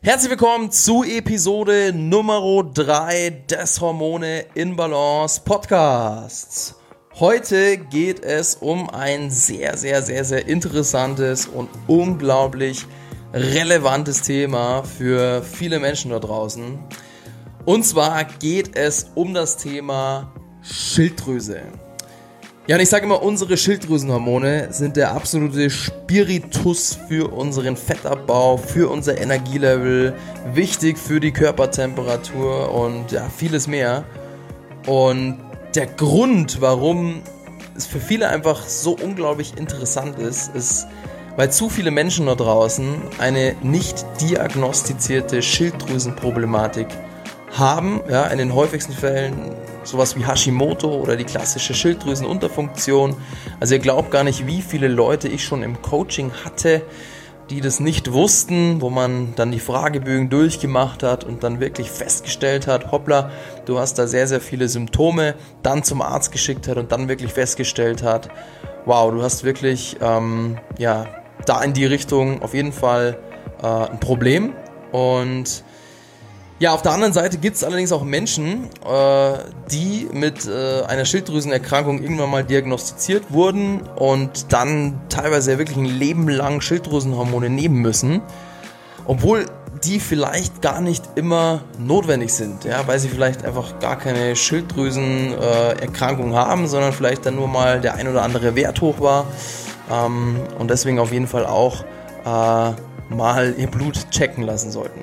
Herzlich willkommen zu Episode Nummer 3 des Hormone in Balance Podcasts. Heute geht es um ein sehr, sehr, sehr, sehr interessantes und unglaublich relevantes Thema für viele Menschen da draußen. Und zwar geht es um das Thema Schilddrüse. Ja, und ich sage immer, unsere Schilddrüsenhormone sind der absolute Spiritus für unseren Fettabbau, für unser Energielevel, wichtig für die Körpertemperatur und ja, vieles mehr. Und der Grund, warum es für viele einfach so unglaublich interessant ist, ist, weil zu viele Menschen da draußen eine nicht diagnostizierte Schilddrüsenproblematik haben. Ja, in den häufigsten Fällen sowas wie Hashimoto oder die klassische Schilddrüsenunterfunktion. Also ihr glaubt gar nicht, wie viele Leute ich schon im Coaching hatte, die das nicht wussten, wo man dann die Fragebögen durchgemacht hat und dann wirklich festgestellt hat, hoppla, du hast da sehr, sehr viele Symptome, dann zum Arzt geschickt hat und dann wirklich festgestellt hat, wow, du hast wirklich, ähm, ja, da in die Richtung auf jeden Fall äh, ein Problem und ja, auf der anderen Seite gibt es allerdings auch Menschen, äh, die mit äh, einer Schilddrüsenerkrankung irgendwann mal diagnostiziert wurden und dann teilweise wirklich ein Leben lang Schilddrüsenhormone nehmen müssen, obwohl die vielleicht gar nicht immer notwendig sind, ja, weil sie vielleicht einfach gar keine Schilddrüsenerkrankung äh, haben, sondern vielleicht dann nur mal der ein oder andere Wert hoch war ähm, und deswegen auf jeden Fall auch äh, mal ihr Blut checken lassen sollten.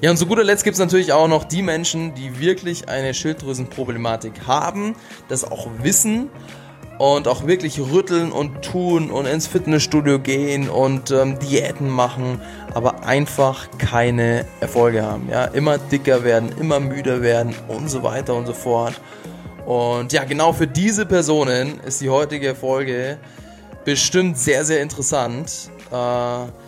Ja, und zu guter Letzt gibt es natürlich auch noch die Menschen, die wirklich eine Schilddrüsenproblematik haben, das auch wissen und auch wirklich rütteln und tun und ins Fitnessstudio gehen und ähm, Diäten machen, aber einfach keine Erfolge haben. Ja, immer dicker werden, immer müder werden und so weiter und so fort. Und ja, genau für diese Personen ist die heutige Folge bestimmt sehr, sehr interessant. Äh,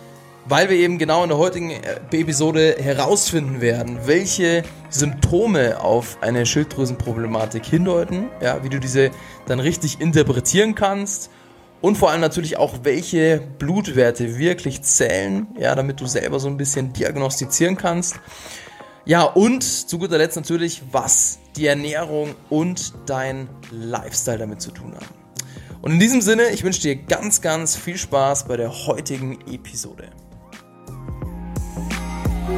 weil wir eben genau in der heutigen äh, Episode herausfinden werden, welche Symptome auf eine Schilddrüsenproblematik hindeuten, ja, wie du diese dann richtig interpretieren kannst und vor allem natürlich auch, welche Blutwerte wirklich zählen, ja, damit du selber so ein bisschen diagnostizieren kannst. Ja, und zu guter Letzt natürlich, was die Ernährung und dein Lifestyle damit zu tun haben. Und in diesem Sinne, ich wünsche dir ganz, ganz viel Spaß bei der heutigen Episode.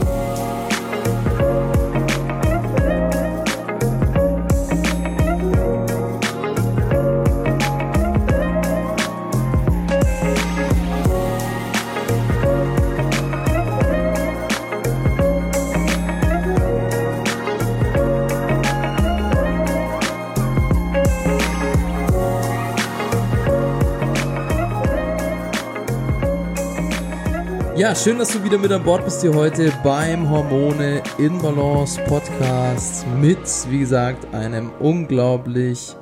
Bye. Ja, schön, dass du wieder mit an Bord bist hier heute beim Hormone in Balance Podcast mit, wie gesagt, einem unglaublich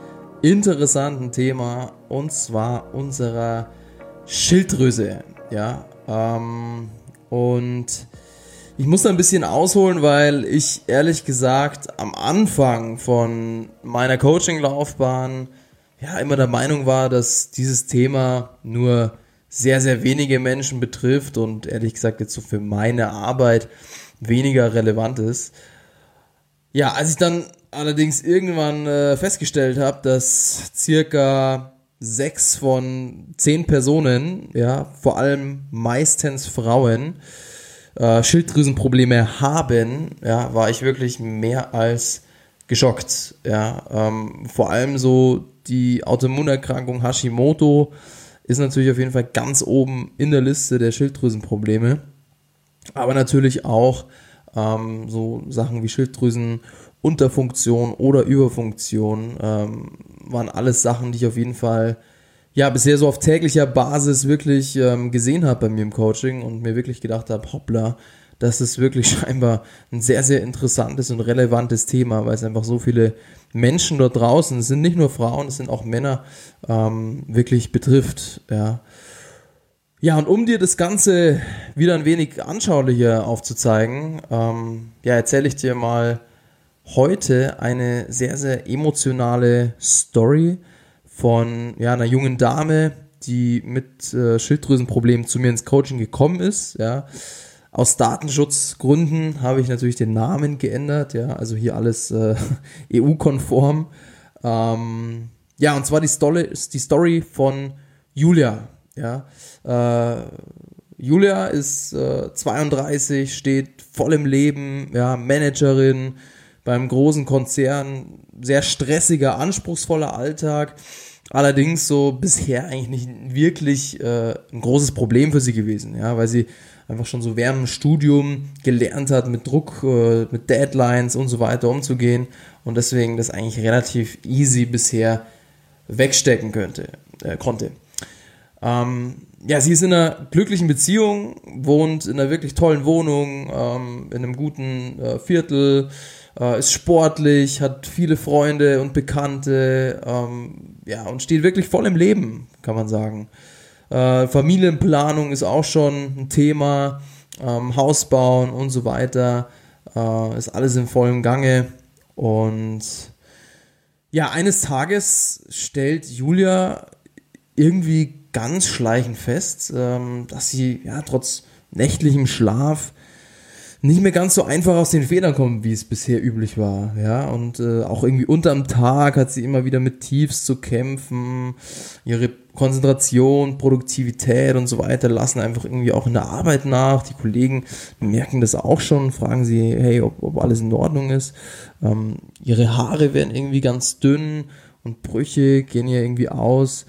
interessanten Thema und zwar unserer Schilddrüse. Ja, ähm, und ich muss da ein bisschen ausholen, weil ich ehrlich gesagt am Anfang von meiner Coaching-Laufbahn ja immer der Meinung war, dass dieses Thema nur sehr, sehr wenige Menschen betrifft und ehrlich gesagt jetzt so für meine Arbeit weniger relevant ist. Ja, als ich dann allerdings irgendwann äh, festgestellt habe, dass circa sechs von zehn Personen, ja, vor allem meistens Frauen, äh, Schilddrüsenprobleme haben, ja, war ich wirklich mehr als geschockt. Ja, ähm, vor allem so die Autoimmunerkrankung Hashimoto, ist natürlich auf jeden Fall ganz oben in der Liste der Schilddrüsenprobleme. Aber natürlich auch ähm, so Sachen wie Schilddrüsenunterfunktion oder Überfunktion ähm, waren alles Sachen, die ich auf jeden Fall ja bisher so auf täglicher Basis wirklich ähm, gesehen habe bei mir im Coaching und mir wirklich gedacht habe, hoppla, das ist wirklich scheinbar ein sehr, sehr interessantes und relevantes Thema, weil es einfach so viele Menschen dort draußen, es sind nicht nur Frauen, es sind auch Männer, ähm, wirklich betrifft. Ja. ja, und um dir das Ganze wieder ein wenig anschaulicher aufzuzeigen, ähm, ja, erzähle ich dir mal heute eine sehr, sehr emotionale Story von ja, einer jungen Dame, die mit äh, Schilddrüsenproblemen zu mir ins Coaching gekommen ist. Ja Aus Datenschutzgründen habe ich natürlich den Namen geändert, ja, also hier alles äh, EU-konform. Ähm, ja, und zwar die Story, die Story von Julia. Ja, äh, Julia ist äh, 32, steht voll im Leben, ja, Managerin beim großen Konzern, sehr stressiger, anspruchsvoller Alltag. Allerdings so bisher eigentlich nicht wirklich äh, ein großes Problem für sie gewesen, ja, weil sie einfach schon so während dem Studium gelernt hat, mit Druck, äh, mit Deadlines und so weiter umzugehen und deswegen das eigentlich relativ easy bisher wegstecken könnte, äh, konnte. Ähm, ja, sie ist in einer glücklichen Beziehung, wohnt in einer wirklich tollen Wohnung, ähm, in einem guten äh, Viertel, äh, ist sportlich, hat viele Freunde und Bekannte, ähm, ja, und steht wirklich voll im Leben, kann man sagen. Äh, Familienplanung ist auch schon ein Thema, ähm, Haus bauen und so weiter, äh, ist alles in vollem Gange. Und ja, eines Tages stellt Julia irgendwie ganz schleichend fest, ähm, dass sie ja trotz nächtlichem Schlaf nicht mehr ganz so einfach aus den Federn kommt, wie es bisher üblich war. Ja, und äh, auch irgendwie unterm Tag hat sie immer wieder mit Tiefs zu kämpfen. Ihre Konzentration, Produktivität und so weiter lassen einfach irgendwie auch in der Arbeit nach. Die Kollegen merken das auch schon, fragen sie, hey, ob, ob alles in Ordnung ist. Ähm, ihre Haare werden irgendwie ganz dünn und Brüche gehen ihr irgendwie aus.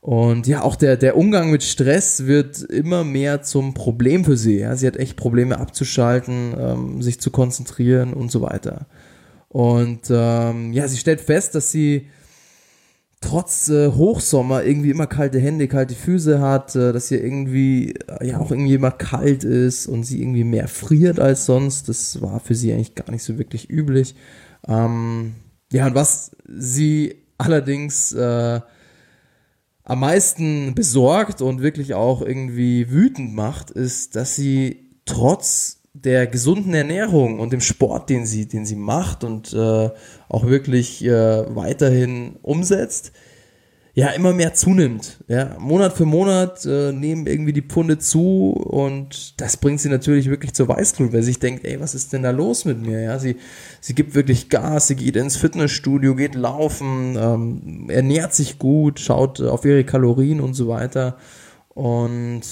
Und ja, auch der, der Umgang mit Stress wird immer mehr zum Problem für sie. Ja. Sie hat echt Probleme abzuschalten, ähm, sich zu konzentrieren und so weiter. Und ähm, ja, sie stellt fest, dass sie trotz äh, Hochsommer irgendwie immer kalte Hände, kalte Füße hat, äh, dass ihr irgendwie äh, ja auch irgendwie immer kalt ist und sie irgendwie mehr friert als sonst. Das war für sie eigentlich gar nicht so wirklich üblich. Ähm, ja, und was sie allerdings äh, am meisten besorgt und wirklich auch irgendwie wütend macht, ist, dass sie trotz der gesunden Ernährung und dem Sport, den sie, den sie macht und äh, auch wirklich äh, weiterhin umsetzt, ja immer mehr zunimmt. Ja, Monat für Monat äh, nehmen irgendwie die Pfunde zu und das bringt sie natürlich wirklich zur Weißglut, weil sie sich denkt, ey, was ist denn da los mit mir? Ja, sie, sie gibt wirklich Gas, sie geht ins Fitnessstudio, geht laufen, ähm, ernährt sich gut, schaut auf ihre Kalorien und so weiter und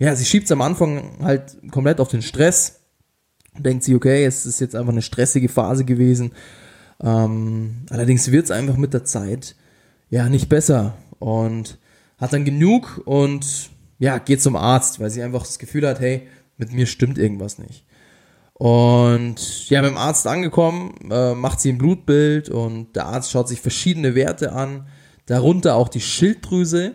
ja, sie schiebt es am Anfang halt komplett auf den Stress. Denkt sie, okay, es ist jetzt einfach eine stressige Phase gewesen. Ähm, allerdings wird es einfach mit der Zeit ja, nicht besser und hat dann genug und ja, geht zum Arzt, weil sie einfach das Gefühl hat, hey, mit mir stimmt irgendwas nicht. Und ja, beim Arzt angekommen, äh, macht sie ein Blutbild und der Arzt schaut sich verschiedene Werte an, darunter auch die Schilddrüse,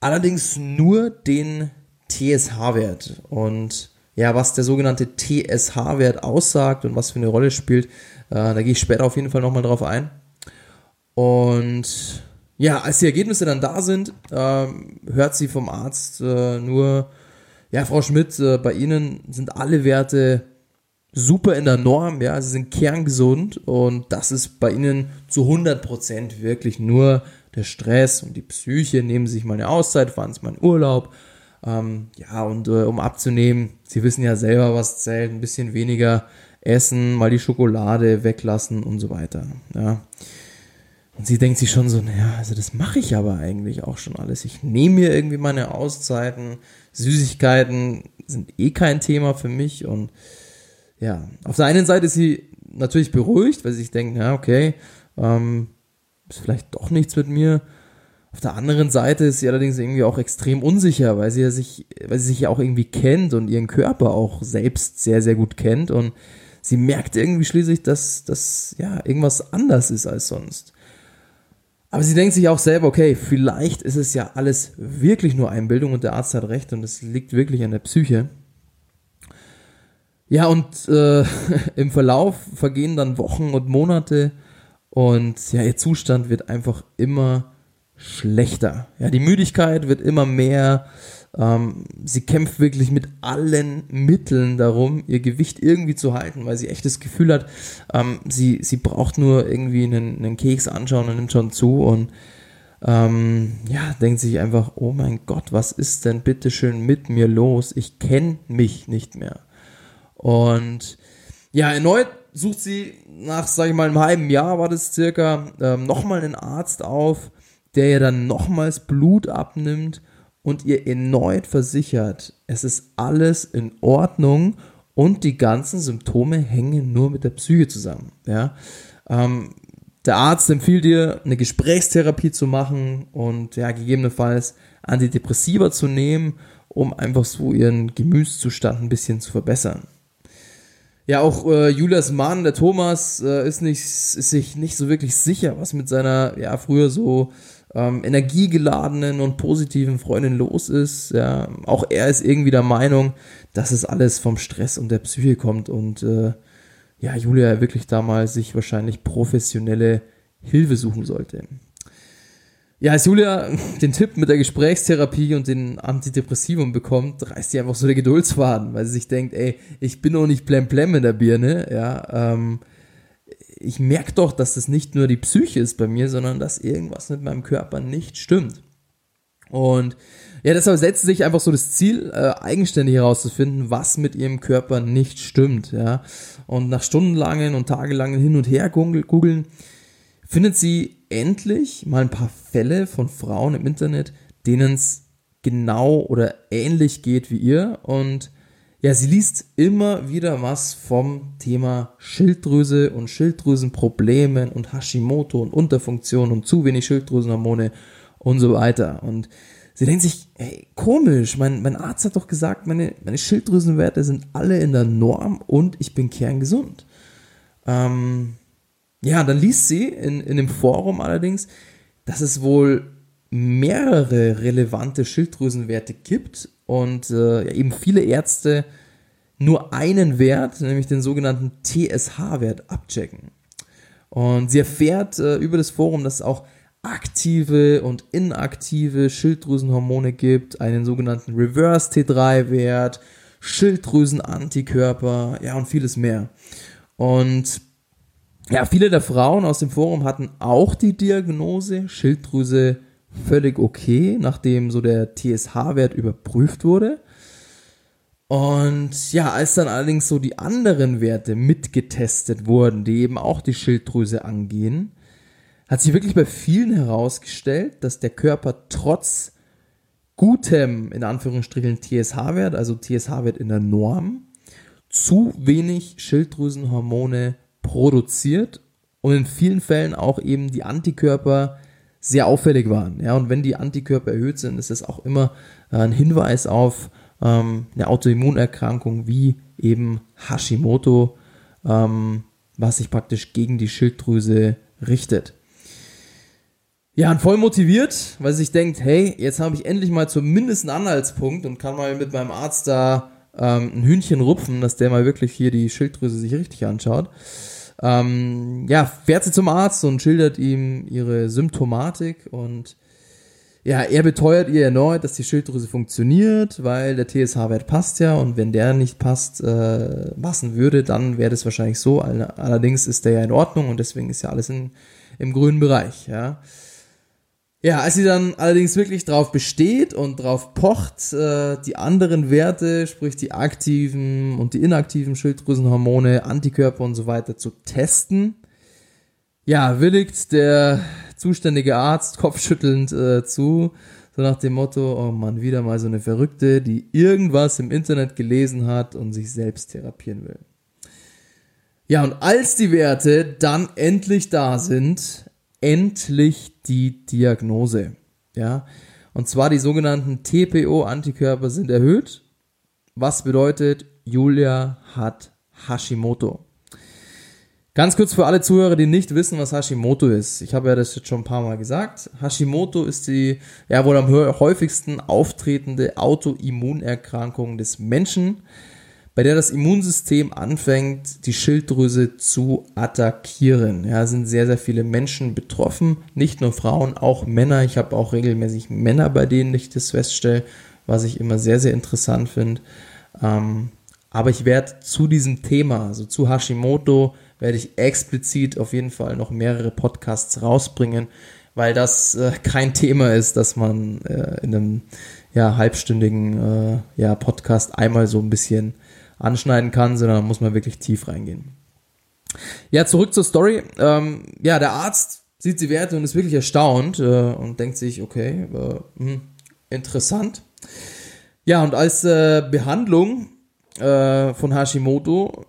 allerdings nur den TSH-Wert. Und ja, was der sogenannte TSH-Wert aussagt und was für eine Rolle spielt, äh, da gehe ich später auf jeden Fall nochmal drauf ein. Und ja, als die Ergebnisse dann da sind, ähm, hört sie vom Arzt äh, nur, ja, Frau Schmidt, äh, bei Ihnen sind alle Werte super in der Norm, ja, sie sind kerngesund und das ist bei Ihnen zu 100% wirklich nur der Stress und die Psyche, nehmen Sie sich mal eine Auszeit, fahren Sie mal in Urlaub, ähm, ja, und äh, um abzunehmen, Sie wissen ja selber, was zählt, ein bisschen weniger essen, mal die Schokolade weglassen und so weiter, ja. Und sie denkt sich schon so, naja, also das mache ich aber eigentlich auch schon alles. Ich nehme mir irgendwie meine Auszeiten. Süßigkeiten sind eh kein Thema für mich. Und ja, auf der einen Seite ist sie natürlich beruhigt, weil sie sich denkt, ja, okay, ähm, ist vielleicht doch nichts mit mir. Auf der anderen Seite ist sie allerdings irgendwie auch extrem unsicher, weil sie ja sich, weil sie sich ja auch irgendwie kennt und ihren Körper auch selbst sehr, sehr gut kennt und sie merkt irgendwie schließlich, dass das ja irgendwas anders ist als sonst. Aber sie denkt sich auch selber, okay, vielleicht ist es ja alles wirklich nur Einbildung und der Arzt hat recht und es liegt wirklich an der Psyche. Ja, und äh, im Verlauf vergehen dann Wochen und Monate und ja, ihr Zustand wird einfach immer schlechter. Ja, die Müdigkeit wird immer mehr, ähm, sie kämpft wirklich mit allen Mitteln darum, ihr Gewicht irgendwie zu halten, weil sie echt das Gefühl hat, ähm, sie, sie braucht nur irgendwie einen, einen Keks anschauen und nimmt schon zu. Und ähm, ja, denkt sich einfach, oh mein Gott, was ist denn bitteschön mit mir los? Ich kenne mich nicht mehr. Und ja, erneut sucht sie nach, sage ich mal, einem halben Jahr war das circa, ähm, nochmal einen Arzt auf, der ihr dann nochmals Blut abnimmt und ihr erneut versichert, es ist alles in Ordnung und die ganzen Symptome hängen nur mit der Psyche zusammen. Ja? Ähm, der Arzt empfiehlt dir, eine Gesprächstherapie zu machen und ja, gegebenenfalls Antidepressiva zu nehmen, um einfach so ihren Gemütszustand ein bisschen zu verbessern. Ja, auch äh, Julias Mann, der Thomas, äh, ist, nicht, ist sich nicht so wirklich sicher, was mit seiner, ja, früher so ähm, energiegeladenen und positiven Freundin los ist. Ja, auch er ist irgendwie der Meinung, dass es alles vom Stress und der Psyche kommt und äh, ja, Julia wirklich damals sich wahrscheinlich professionelle Hilfe suchen sollte. Ja, als Julia den Tipp mit der Gesprächstherapie und den Antidepressivum bekommt, reißt sie einfach so der Geduldsfaden, weil sie sich denkt, ey, ich bin noch nicht plemplem in der Birne, ja, ähm, ich merke doch, dass das nicht nur die Psyche ist bei mir, sondern dass irgendwas mit meinem Körper nicht stimmt. Und ja, deshalb setzt sie sich einfach so das Ziel, äh, eigenständig herauszufinden, was mit ihrem Körper nicht stimmt, ja. Und nach stundenlangen und tagelangen Hin- und Her googeln, findet sie endlich mal ein paar Fälle von Frauen im Internet, denen es genau oder ähnlich geht wie ihr. Und ja, sie liest immer wieder was vom Thema Schilddrüse und Schilddrüsenproblemen und Hashimoto und Unterfunktion und zu wenig Schilddrüsenhormone und so weiter. Und sie denkt sich, ey, komisch, mein, mein Arzt hat doch gesagt, meine, meine Schilddrüsenwerte sind alle in der Norm und ich bin kerngesund. Ähm, ja, dann liest sie in, in dem Forum allerdings, dass es wohl mehrere relevante Schilddrüsenwerte gibt und äh, eben viele Ärzte nur einen Wert, nämlich den sogenannten TSH-Wert, abchecken. Und sie erfährt äh, über das Forum, dass es auch aktive und inaktive Schilddrüsenhormone gibt, einen sogenannten Reverse T3-Wert, Schilddrüsenantikörper, ja und vieles mehr. Und ja, viele der Frauen aus dem Forum hatten auch die Diagnose Schilddrüse völlig okay, nachdem so der TSH-Wert überprüft wurde. Und ja, als dann allerdings so die anderen Werte mitgetestet wurden, die eben auch die Schilddrüse angehen, hat sich wirklich bei vielen herausgestellt, dass der Körper trotz gutem, in Anführungsstrichen, TSH-Wert, also TSH-Wert in der Norm, zu wenig Schilddrüsenhormone produziert und in vielen Fällen auch eben die Antikörper sehr auffällig waren. Ja, und wenn die Antikörper erhöht sind, ist das auch immer äh, ein Hinweis auf ähm, eine Autoimmunerkrankung wie eben Hashimoto, ähm, was sich praktisch gegen die Schilddrüse richtet. Ja, und voll motiviert, weil sich denkt, hey, jetzt habe ich endlich mal zumindest einen Anhaltspunkt und kann mal mit meinem Arzt da ähm, ein Hühnchen rupfen, dass der mal wirklich hier die Schilddrüse sich richtig anschaut ähm, ja, fährt sie zum Arzt und schildert ihm ihre Symptomatik und ja, er beteuert ihr erneut, dass die Schilddrüse funktioniert, weil der TSH-Wert passt ja und wenn der nicht passt, äh, passen würde, dann wäre das wahrscheinlich so. Allerdings ist der ja in Ordnung und deswegen ist ja alles in, im grünen Bereich, ja. Ja, als sie dann allerdings wirklich drauf besteht und drauf pocht, äh, die anderen Werte, sprich die aktiven und die inaktiven Schilddrüsenhormone, Antikörper und so weiter zu testen, ja, willigt der zuständige Arzt kopfschüttelnd äh, zu, so nach dem Motto, oh man, wieder mal so eine Verrückte, die irgendwas im Internet gelesen hat und sich selbst therapieren will. Ja, und als die Werte dann endlich da sind, endlich die Diagnose. Ja, und zwar die sogenannten TPO-Antikörper sind erhöht, was bedeutet, Julia hat Hashimoto. Ganz kurz für alle Zuhörer, die nicht wissen, was Hashimoto ist. Ich habe ja das jetzt schon ein paar Mal gesagt. Hashimoto ist die ja wohl am häufigsten auftretende Autoimmunerkrankung des Menschen bei der das Immunsystem anfängt, die Schilddrüse zu attackieren. Ja, sind sehr, sehr viele Menschen betroffen, nicht nur Frauen, auch Männer. Ich habe auch regelmäßig Männer, bei denen ich das feststelle, was ich immer sehr, sehr interessant finde. Ähm, aber ich werde zu diesem Thema, also zu Hashimoto, werde ich explizit auf jeden Fall noch mehrere Podcasts rausbringen, weil das äh, kein Thema ist, dass man äh, in einem ja, halbstündigen äh, ja, Podcast einmal so ein bisschen anschneiden kann, sondern da muss man wirklich tief reingehen. Ja, zurück zur Story. Ähm, ja, der Arzt sieht die Werte und ist wirklich erstaunt äh, und denkt sich, okay, äh, hm, interessant. Ja, und als äh, Behandlung äh, von Hashimoto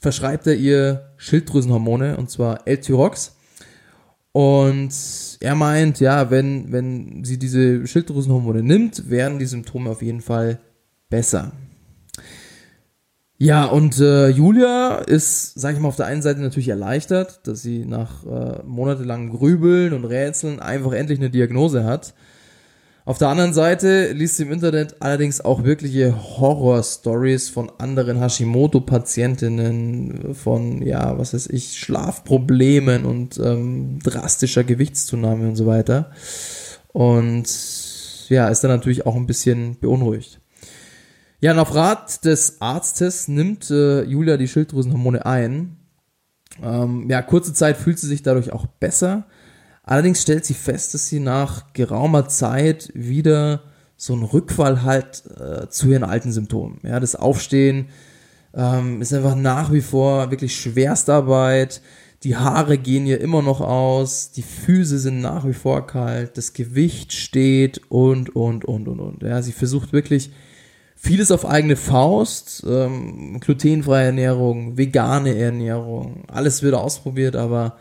verschreibt er ihr Schilddrüsenhormone und zwar L-Tyrox. Und er meint, ja, wenn, wenn sie diese Schilddrüsenhormone nimmt, werden die Symptome auf jeden Fall besser. Ja, und äh, Julia ist, sag ich mal, auf der einen Seite natürlich erleichtert, dass sie nach äh, monatelangem Grübeln und Rätseln einfach endlich eine Diagnose hat. Auf der anderen Seite liest sie im Internet allerdings auch wirkliche Horror-Stories von anderen Hashimoto-Patientinnen, von, ja, was weiß ich, Schlafproblemen und ähm, drastischer Gewichtszunahme und so weiter. Und ja, ist dann natürlich auch ein bisschen beunruhigt. Ja, und auf Rat des Arztes nimmt äh, Julia die Schilddrüsenhormone ein. Ähm, ja, kurze Zeit fühlt sie sich dadurch auch besser Allerdings stellt sie fest, dass sie nach geraumer Zeit wieder so einen Rückfall hat äh, zu ihren alten Symptomen. Ja, das Aufstehen ähm, ist einfach nach wie vor wirklich Schwerstarbeit. Die Haare gehen ihr immer noch aus, die Füße sind nach wie vor kalt, das Gewicht steht und, und, und, und, und. Ja, sie versucht wirklich vieles auf eigene Faust, ähm, glutenfreie Ernährung, vegane Ernährung, alles wird ausprobiert, aber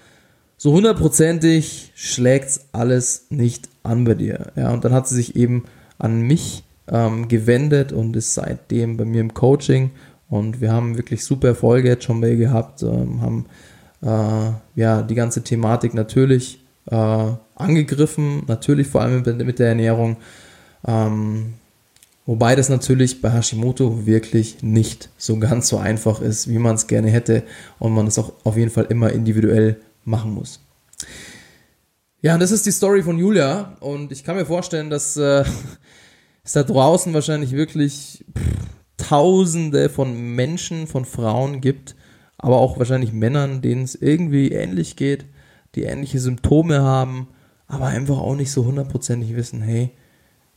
so hundertprozentig schlägt's alles nicht an bei dir. Ja, und dann hat sie sich eben an mich ähm, gewendet und ist seitdem bei mir im Coaching. Und wir haben wirklich super Erfolge jetzt schon ihr gehabt, ähm, haben äh, ja die ganze Thematik natürlich äh, angegriffen, natürlich vor allem mit, mit der Ernährung. Ähm, wobei das natürlich bei Hashimoto wirklich nicht so ganz so einfach ist, wie man es gerne hätte und man es auch auf jeden Fall immer individuell machen muss. Ja, und das ist die Story von Julia. Und ich kann mir vorstellen, dass äh, es da draußen wahrscheinlich wirklich pff, Tausende von Menschen, von Frauen gibt, aber auch wahrscheinlich Männern, denen es irgendwie ähnlich geht, die ähnliche Symptome haben, aber einfach auch nicht so hundertprozentig wissen, hey,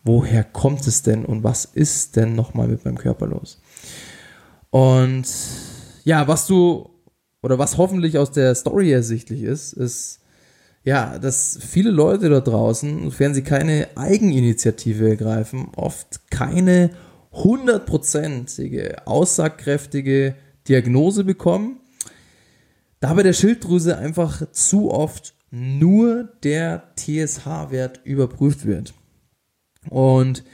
woher kommt es denn und was ist denn nochmal mit meinem Körper los? Und ja, was du oder was hoffentlich aus der Story ersichtlich ist, ist, ja, dass viele Leute da draußen, sofern sie keine Eigeninitiative ergreifen, oft keine hundertprozentige, aussagkräftige Diagnose bekommen, da bei der Schilddrüse einfach zu oft nur der TSH-Wert überprüft wird. Und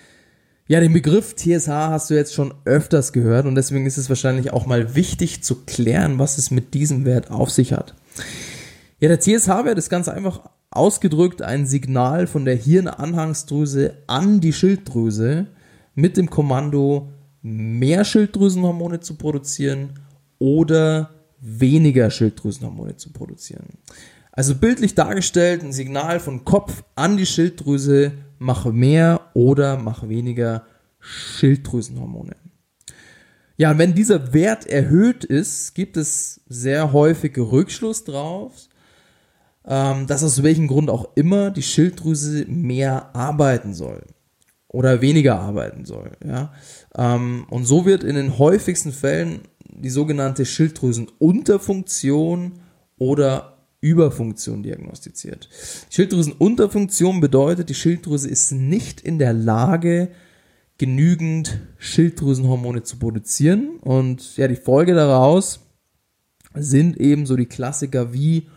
ja, den Begriff TSH hast du jetzt schon öfters gehört und deswegen ist es wahrscheinlich auch mal wichtig zu klären, was es mit diesem Wert auf sich hat. Ja, der TSH-Wert ist ganz einfach ausgedrückt ein Signal von der Hirnanhangsdrüse an die Schilddrüse mit dem Kommando mehr Schilddrüsenhormone zu produzieren oder weniger Schilddrüsenhormone zu produzieren. Also bildlich dargestellt ein Signal von Kopf an die Schilddrüse mach mehr oder mach weniger Schilddrüsenhormone. Ja, und wenn dieser Wert erhöht ist, gibt es sehr häufig Rückschluss drauf, ähm, dass aus welchem Grund auch immer die Schilddrüse mehr arbeiten soll oder weniger arbeiten soll. Ja? Ähm, und so wird in den häufigsten Fällen die sogenannte Schilddrüsenunterfunktion oder Überfunktion diagnostiziert. Schilddrüsenunterfunktion bedeutet, die Schilddrüse ist nicht in der Lage, genügend Schilddrüsenhormone zu produzieren. Und ja, die Folge daraus sind eben so die Klassiker wie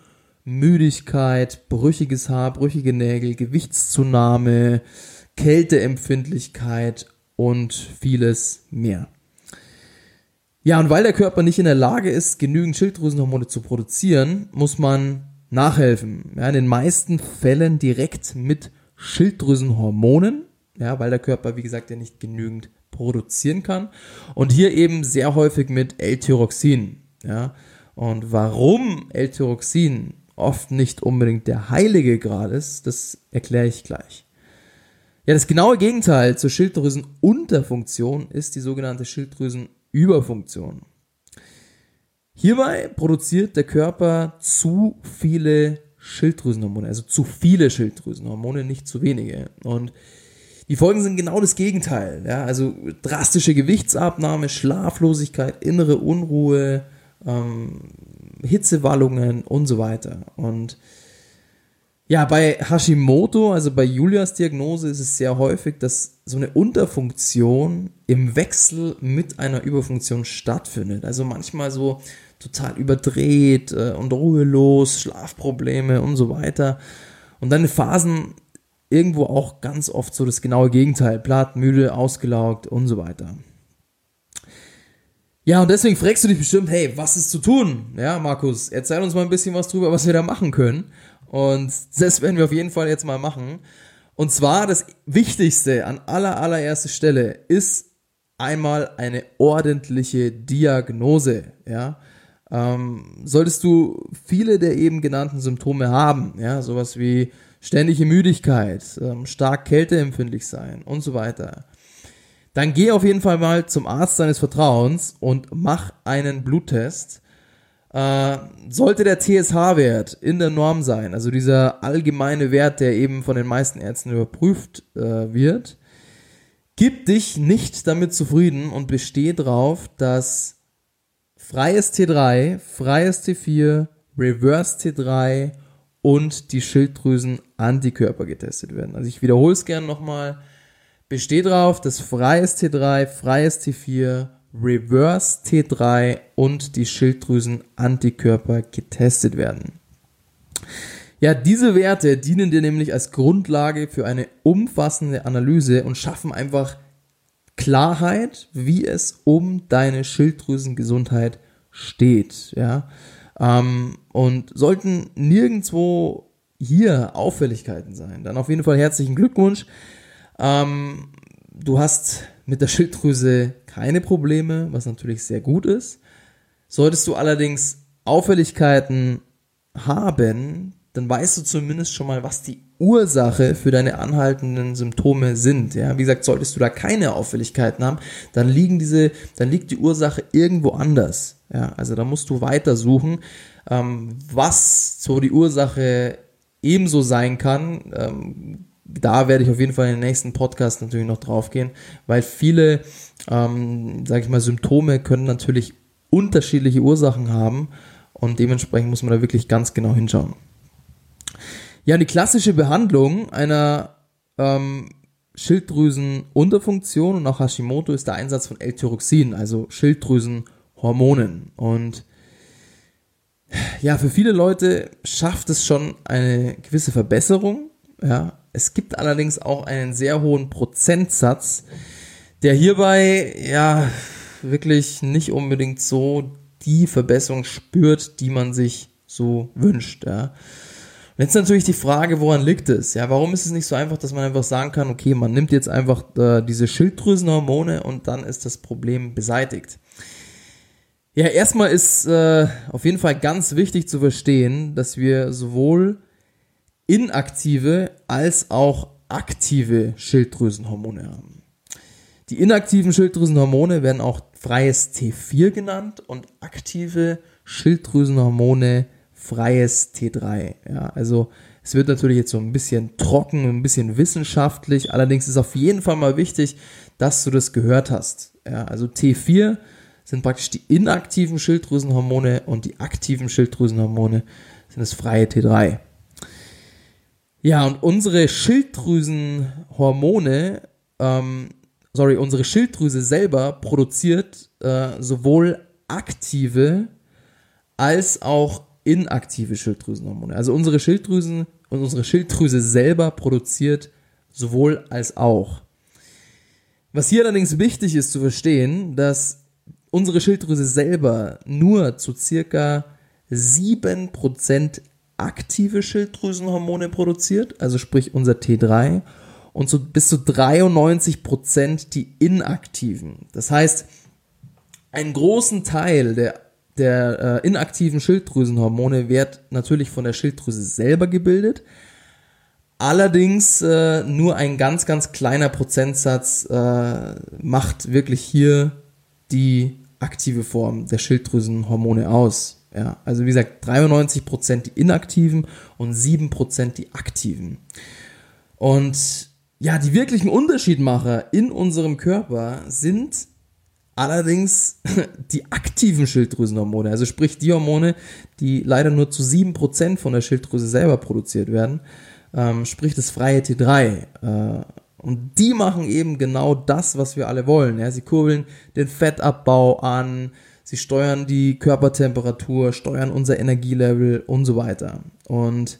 Müdigkeit, brüchiges Haar, brüchige Nägel, Gewichtszunahme, Kälteempfindlichkeit und vieles mehr. Ja, und weil der Körper nicht in der Lage ist, genügend Schilddrüsenhormone zu produzieren, muss man nachhelfen. Ja, in den meisten Fällen direkt mit Schilddrüsenhormonen, ja, weil der Körper, wie gesagt, ja nicht genügend produzieren kann. Und hier eben sehr häufig mit L-Tyroxin. Ja. Und warum L-Tyroxin oft nicht unbedingt der heilige Grad ist, das erkläre ich gleich. Ja, das genaue Gegenteil zur Schilddrüsenunterfunktion ist die sogenannte Schilddrüsen Überfunktion. Hierbei produziert der Körper zu viele Schilddrüsenhormone, also zu viele Schilddrüsenhormone, nicht zu wenige. Und die Folgen sind genau das Gegenteil. Ja? Also drastische Gewichtsabnahme, Schlaflosigkeit, innere Unruhe, ähm, Hitzewallungen und so weiter. Und ja, bei Hashimoto, also bei Julias Diagnose, ist es sehr häufig, dass so eine Unterfunktion im Wechsel mit einer Überfunktion stattfindet. Also manchmal so total überdreht äh, und ruhelos, Schlafprobleme und so weiter. Und dann in Phasen irgendwo auch ganz oft so das genaue Gegenteil, platt, müde, ausgelaugt und so weiter. Ja, und deswegen fragst du dich bestimmt, hey, was ist zu tun? Ja, Markus, erzähl uns mal ein bisschen was drüber, was wir da machen können. Und das werden wir auf jeden Fall jetzt mal machen. Und zwar das Wichtigste an aller, allererster Stelle ist einmal eine ordentliche Diagnose. Ja, ähm, solltest du viele der eben genannten Symptome haben, ja, sowas wie ständige Müdigkeit, ähm, stark kälteempfindlich sein und so weiter, dann geh auf jeden Fall mal zum Arzt deines Vertrauens und mach einen Bluttest. Äh, sollte der TSH-Wert in der Norm sein, also dieser allgemeine Wert, der eben von den meisten Ärzten überprüft äh, wird, gib dich nicht damit zufrieden und besteh drauf, dass freies T3, freies T4, Reverse T3 und die Schilddrüsen-Antikörper getestet werden. Also ich wiederhole es gerne nochmal. Besteht darauf, dass freies T3, freies T4, Reverse T3 und die Schilddrüsen-Antikörper getestet werden. Ja, diese Werte dienen dir nämlich als Grundlage für eine umfassende Analyse und schaffen einfach Klarheit, wie es um deine Schilddrüsengesundheit steht. Ja? Ähm, und sollten nirgendwo hier Auffälligkeiten sein, dann auf jeden Fall herzlichen Glückwunsch. Ähm, du hast mit der Schilddrüse keine Probleme, was natürlich sehr gut ist. Solltest du allerdings Auffälligkeiten haben, dann weißt du zumindest schon mal, was die Ursache für deine anhaltenden Symptome sind. Ja, wie gesagt, solltest du da keine Auffälligkeiten haben, dann liegen diese, dann liegt die Ursache irgendwo anders. Ja, also da musst du weiter suchen, ähm, was so die Ursache ebenso sein kann. Ähm, da werde ich auf jeden Fall in den nächsten Podcast natürlich noch drauf gehen, weil viele, ähm, sage ich mal, Symptome können natürlich unterschiedliche Ursachen haben und dementsprechend muss man da wirklich ganz genau hinschauen. Ja, die klassische Behandlung einer ähm, Schilddrüsenunterfunktion und auch Hashimoto ist der Einsatz von L-Tyroxin, also Schilddrüsenhormonen. Und ja, für viele Leute schafft es schon eine gewisse Verbesserung. Ja, es gibt allerdings auch einen sehr hohen Prozentsatz, der hierbei ja wirklich nicht unbedingt so die Verbesserung spürt, die man sich so wünscht. Ja. Jetzt natürlich die Frage, woran liegt es? Ja, warum ist es nicht so einfach, dass man einfach sagen kann, okay, man nimmt jetzt einfach äh, diese Schilddrüsenhormone und dann ist das Problem beseitigt? Ja, erstmal ist äh, auf jeden Fall ganz wichtig zu verstehen, dass wir sowohl inaktive als auch aktive Schilddrüsenhormone haben. Die inaktiven Schilddrüsenhormone werden auch freies T4 genannt und aktive Schilddrüsenhormone freies T3. Ja, also es wird natürlich jetzt so ein bisschen trocken, ein bisschen wissenschaftlich. Allerdings ist auf jeden Fall mal wichtig, dass du das gehört hast. Ja, also T4 sind praktisch die inaktiven Schilddrüsenhormone und die aktiven Schilddrüsenhormone sind das freie T3. Ja, und unsere Schilddrüsenhormone, ähm, sorry, unsere Schilddrüse selber produziert äh, sowohl aktive als auch inaktive Schilddrüsenhormone. Also unsere Schilddrüsen und unsere Schilddrüse selber produziert sowohl als auch. Was hier allerdings wichtig ist zu verstehen, dass unsere Schilddrüse selber nur zu circa 7% aktive Schilddrüsenhormone produziert, also sprich unser T3, und so bis zu 93% die inaktiven. Das heißt, einen großen Teil der der äh, inaktiven Schilddrüsenhormone wird natürlich von der Schilddrüse selber gebildet. Allerdings äh, nur ein ganz, ganz kleiner Prozentsatz äh, macht wirklich hier die aktive Form der Schilddrüsenhormone aus. Ja, also wie gesagt, 93% die inaktiven und 7% die aktiven. Und ja, die wirklichen Unterschiedmacher in unserem Körper sind allerdings die aktiven Schilddrüsenhormone, also sprich die Hormone, die leider nur zu 7% von der Schilddrüse selber produziert werden, ähm, sprich das freie T3. Äh, und die machen eben genau das, was wir alle wollen. Ja? Sie kurbeln den Fettabbau an, sie steuern die Körpertemperatur, steuern unser Energielevel und so weiter. Und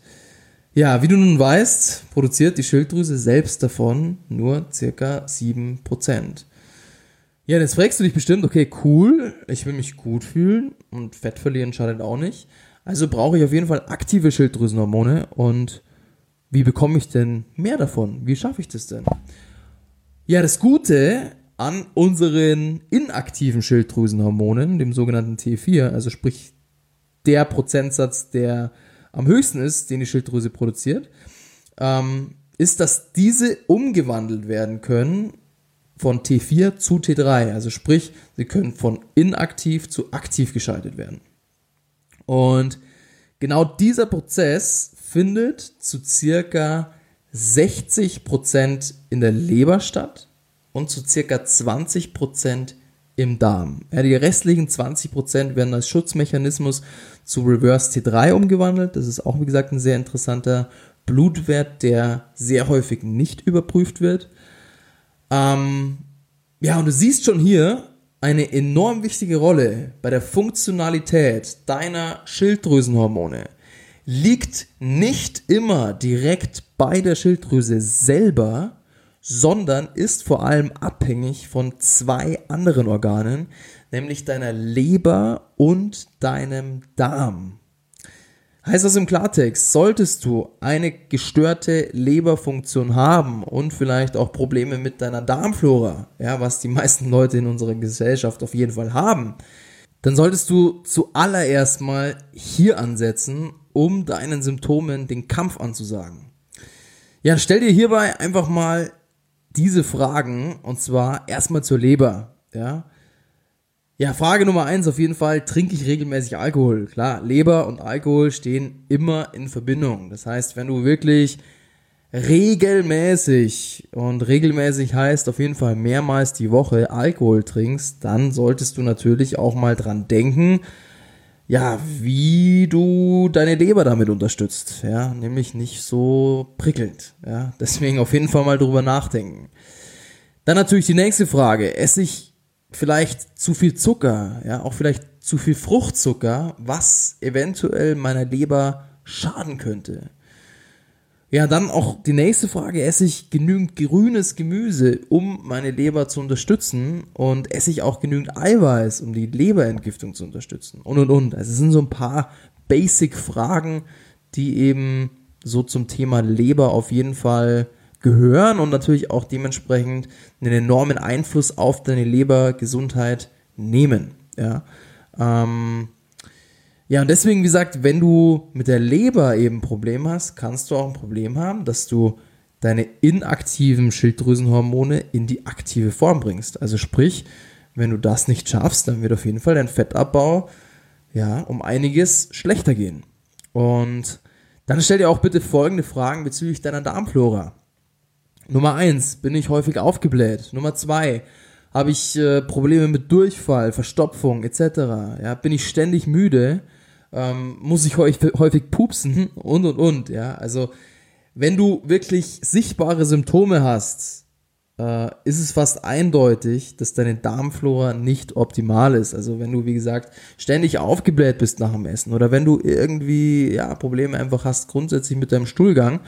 ja, wie du nun weißt, produziert die Schilddrüse selbst davon nur circa 7%. Ja, jetzt fragst du dich bestimmt, okay, cool, ich will mich gut fühlen und Fett verlieren schadet auch nicht. Also brauche ich auf jeden Fall aktive Schilddrüsenhormone und wie bekomme ich denn mehr davon? Wie schaffe ich das denn? Ja, das Gute an unseren inaktiven Schilddrüsenhormonen, dem sogenannten T4, also sprich der Prozentsatz, der am höchsten ist, den die Schilddrüse produziert, ähm, ist, dass diese umgewandelt werden können von T4 zu T3. Also sprich, sie können von inaktiv zu aktiv geschaltet werden. Und genau dieser Prozess findet zu circa 60% in der Leber statt und zu circa 20% im Darm. Ja, die restlichen 20% werden als Schutzmechanismus zu Reverse T3 umgewandelt. Das ist auch, wie gesagt, ein sehr interessanter Blutwert, der sehr häufig nicht überprüft wird. Ähm, ja, und du siehst schon hier eine enorm wichtige Rolle bei der Funktionalität deiner Schilddrüsenhormone liegt nicht immer direkt bei der Schilddrüse selber, sondern ist vor allem abhängig von zwei anderen Organen, nämlich deiner Leber und deinem Darm. Heißt das im Klartext, solltest du eine gestörte Leberfunktion haben und vielleicht auch Probleme mit deiner Darmflora, ja, was die meisten Leute in unserer Gesellschaft auf jeden Fall haben, dann solltest du zuallererst mal hier ansetzen um deinen Symptomen den Kampf anzusagen. Ja, stell dir hierbei einfach mal diese Fragen und zwar erstmal zur Leber. Ja, ja Frage Nummer eins auf jeden Fall, trinke ich regelmäßig Alkohol? Klar, Leber und Alkohol stehen immer in Verbindung. Das heißt, wenn du wirklich regelmäßig und regelmäßig heißt auf jeden Fall mehrmals die Woche Alkohol trinkst, dann solltest du natürlich auch mal dran denken, ja, wie du deine Leber damit unterstützt, ja, nämlich nicht so prickelnd, ja, deswegen auf jeden Fall mal drüber nachdenken. Dann natürlich die nächste Frage, esse ich vielleicht zu viel Zucker, ja, auch vielleicht zu viel Fruchtzucker, was eventuell meiner Leber schaden könnte. Ja, dann auch die nächste Frage, esse ich genügend grünes Gemüse, um meine Leber zu unterstützen und esse ich auch genügend Eiweiß, um die Leberentgiftung zu unterstützen und und und. Also es sind so ein paar Basic-Fragen, die eben so zum Thema Leber auf jeden Fall gehören und natürlich auch dementsprechend einen enormen Einfluss auf deine Lebergesundheit nehmen. Ja, ähm, ja, und deswegen, wie gesagt, wenn du mit der Leber eben ein Problem hast, kannst du auch ein Problem haben, dass du deine inaktiven Schilddrüsenhormone in die aktive Form bringst. Also sprich, wenn du das nicht schaffst, dann wird auf jeden Fall dein Fettabbau ja um einiges schlechter gehen. Und dann stell dir auch bitte folgende Fragen bezüglich deiner Darmflora. Nummer eins, bin ich häufig aufgebläht? Nummer zwei, habe ich äh, Probleme mit Durchfall, Verstopfung etc. Ja, bin ich ständig müde? Ähm, muss ich häufig, pupsen und und und, ja. Also, wenn du wirklich sichtbare Symptome hast, äh, ist es fast eindeutig, dass deine Darmflora nicht optimal ist. Also, wenn du, wie gesagt, ständig aufgebläht bist nach dem Essen oder wenn du irgendwie, ja, Probleme einfach hast grundsätzlich mit deinem Stuhlgang,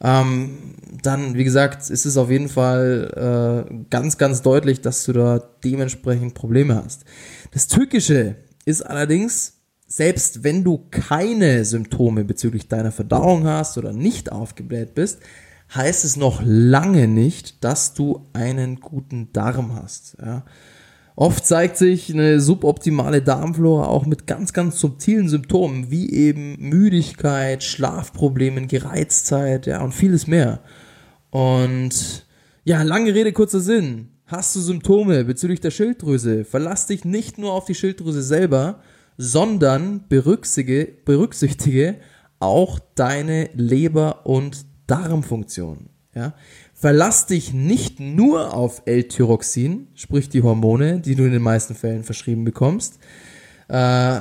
ähm, dann, wie gesagt, ist es auf jeden Fall äh, ganz, ganz deutlich, dass du da dementsprechend Probleme hast. Das Tückische ist allerdings, selbst wenn du keine Symptome bezüglich deiner Verdauung hast oder nicht aufgebläht bist, heißt es noch lange nicht, dass du einen guten Darm hast. Ja. Oft zeigt sich eine suboptimale Darmflora auch mit ganz, ganz subtilen Symptomen, wie eben Müdigkeit, Schlafproblemen, Gereiztheit, ja, und vieles mehr. Und ja, lange Rede, kurzer Sinn. Hast du Symptome bezüglich der Schilddrüse? Verlass dich nicht nur auf die Schilddrüse selber, sondern berücksichtige, berücksichtige auch deine Leber- und Darmfunktion. Ja? Verlass dich nicht nur auf L-Tyroxin, sprich die Hormone, die du in den meisten Fällen verschrieben bekommst, äh,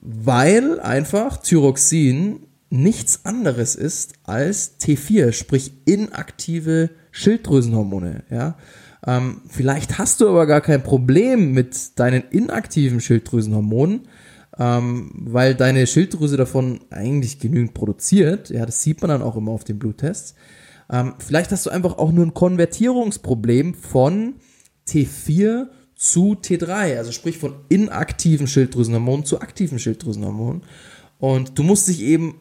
weil einfach Thyroxin nichts anderes ist als T4, sprich inaktive Schilddrüsenhormone. Ja? Ähm, vielleicht hast du aber gar kein Problem mit deinen inaktiven Schilddrüsenhormonen, ähm, weil deine Schilddrüse davon eigentlich genügend produziert. Ja, das sieht man dann auch immer auf den Bluttests. Ähm, vielleicht hast du einfach auch nur ein Konvertierungsproblem von T4 zu T3, also sprich von inaktiven Schilddrüsenhormonen zu aktiven Schilddrüsenhormonen. Und du musst dich eben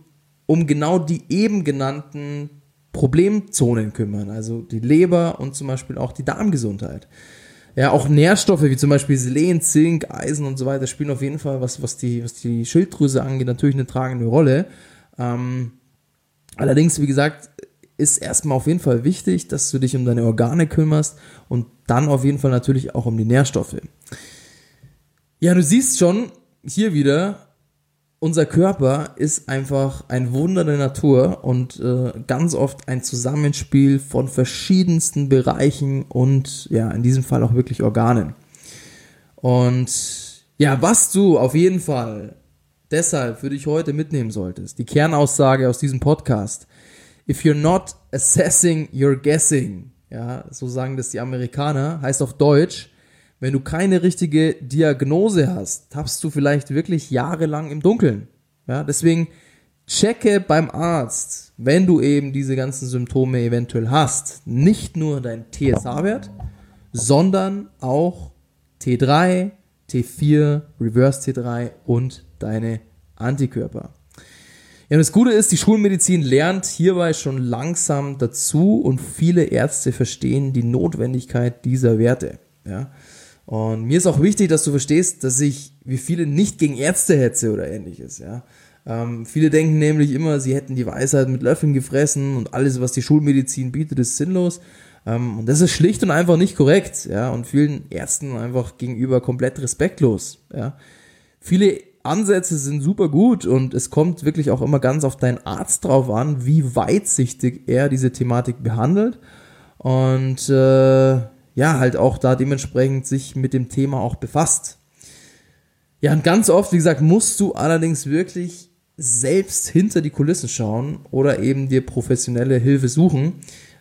um genau die eben genannten Problemzonen kümmern, also die Leber und zum Beispiel auch die Darmgesundheit. Ja, auch Nährstoffe wie zum Beispiel Selen, Zink, Eisen und so weiter spielen auf jeden Fall, was, was, die, was die Schilddrüse angeht, natürlich eine tragende Rolle. Ähm, allerdings, wie gesagt, ist erstmal auf jeden Fall wichtig, dass du dich um deine Organe kümmerst und dann auf jeden Fall natürlich auch um die Nährstoffe. Ja, du siehst schon hier wieder, unser Körper ist einfach ein Wunder der Natur und äh, ganz oft ein Zusammenspiel von verschiedensten Bereichen und ja, in diesem Fall auch wirklich Organen. Und ja, was du auf jeden Fall deshalb für dich heute mitnehmen solltest, die Kernaussage aus diesem Podcast, if you're not assessing, you're guessing. Ja, so sagen das die Amerikaner, heißt auf Deutsch, wenn du keine richtige Diagnose hast, tappst du vielleicht wirklich jahrelang im Dunkeln. Ja, deswegen checke beim Arzt, wenn du eben diese ganzen Symptome eventuell hast, nicht nur dein TSH-Wert, sondern auch T3, T4, Reverse T3 und deine Antikörper. Ja, das Gute ist, die Schulmedizin lernt hierbei schon langsam dazu und viele Ärzte verstehen die Notwendigkeit dieser Werte. Ja. Und mir ist auch wichtig, dass du verstehst, dass ich wie viele nicht gegen Ärzte hetze oder ähnliches. Ja. Ähm, viele denken nämlich immer, sie hätten die Weisheit mit Löffeln gefressen und alles, was die Schulmedizin bietet, ist sinnlos. Ähm, und das ist schlicht und einfach nicht korrekt. Ja. Und vielen Ärzten einfach gegenüber komplett respektlos. Ja. Viele Ansätze sind super gut und es kommt wirklich auch immer ganz auf deinen Arzt drauf an, wie weitsichtig er diese Thematik behandelt. Und äh, ja, halt auch da dementsprechend sich mit dem Thema auch befasst. Ja, und ganz oft, wie gesagt, musst du allerdings wirklich selbst hinter die Kulissen schauen oder eben dir professionelle Hilfe suchen,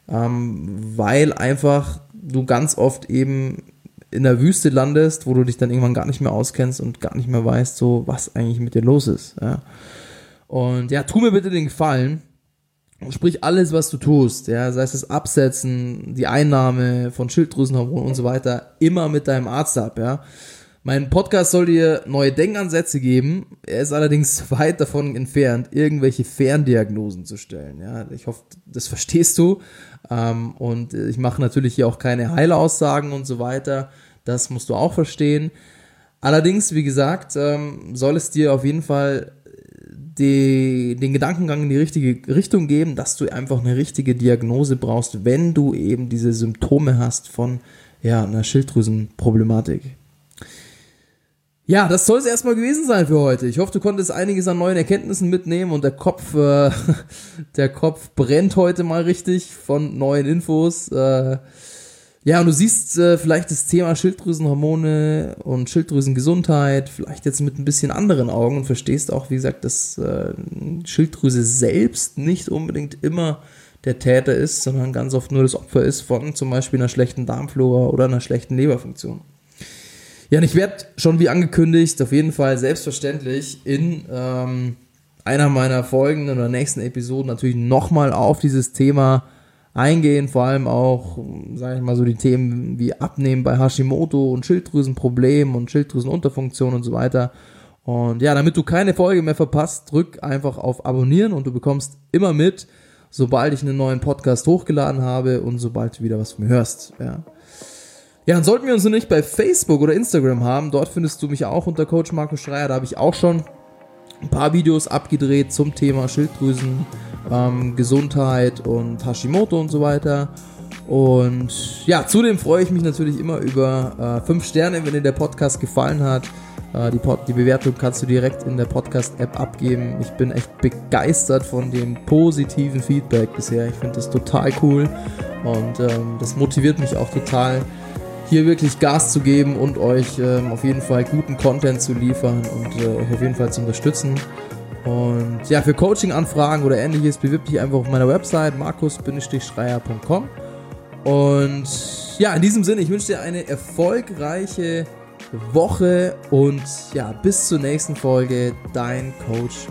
ähm, weil einfach du ganz oft eben in der Wüste landest, wo du dich dann irgendwann gar nicht mehr auskennst und gar nicht mehr weißt, so was eigentlich mit dir los ist. Ja. Und ja, tu mir bitte den Gefallen, Sprich, alles, was du tust, ja, sei es das Absetzen, die Einnahme von Schilddrüsenhormonen und so weiter, immer mit deinem Arzt ab, ja. Mein Podcast soll dir neue Denkansätze geben. Er ist allerdings weit davon entfernt, irgendwelche Ferndiagnosen zu stellen. Ja, ich hoffe, das verstehst du. Ähm, und ich mache natürlich hier auch keine Heilaussagen und so weiter. Das musst du auch verstehen. Allerdings, wie gesagt, ähm, soll es dir auf jeden Fall die, den Gedankengang in die richtige Richtung geben, dass du einfach eine richtige Diagnose brauchst, wenn du eben diese Symptome hast von ja, einer Schilddrüsenproblematik. Ja, das soll es erstmal gewesen sein für heute. Ich hoffe, du konntest einiges an neuen Erkenntnissen mitnehmen und der Kopf, äh, der Kopf brennt heute mal richtig von neuen Infos. Äh, ja, und du siehst äh, vielleicht das Thema Schilddrüsenhormone und Schilddrüsengesundheit vielleicht jetzt mit ein bisschen anderen Augen und verstehst auch, wie gesagt, dass äh, Schilddrüse selbst nicht unbedingt immer der Täter ist, sondern ganz oft nur das Opfer ist von zum Beispiel einer schlechten Darmflora oder einer schlechten Leberfunktion. Ja, und ich werde schon wie angekündigt, auf jeden Fall selbstverständlich in ähm, einer meiner folgenden oder nächsten Episoden natürlich nochmal auf dieses Thema eingehen, vor allem auch, sage ich mal, so die Themen wie Abnehmen bei Hashimoto und Schilddrüsenproblemen und Schilddrüsenunterfunktion und so weiter. Und ja, damit du keine Folge mehr verpasst, drück einfach auf Abonnieren und du bekommst immer mit, sobald ich einen neuen Podcast hochgeladen habe und sobald du wieder was von mir hörst. Ja. Ja, dann sollten wir uns nicht bei Facebook oder Instagram haben. Dort findest du mich auch unter Coach Markus Schreier. Da habe ich auch schon ein paar Videos abgedreht zum Thema Schilddrüsen, ähm, Gesundheit und Hashimoto und so weiter. Und ja, zudem freue ich mich natürlich immer über äh, 5 Sterne, wenn dir der Podcast gefallen hat. Äh, die, Pod die Bewertung kannst du direkt in der Podcast-App abgeben. Ich bin echt begeistert von dem positiven Feedback bisher. Ich finde das total cool und ähm, das motiviert mich auch total, hier wirklich Gas zu geben und euch ähm, auf jeden Fall guten Content zu liefern und äh, euch auf jeden Fall zu unterstützen. Und ja, für Coaching-Anfragen oder ähnliches bewirb dich einfach auf meiner Website markus-schreier.com. Und ja, in diesem Sinne, ich wünsche dir eine erfolgreiche Woche und ja, bis zur nächsten Folge, dein Coach.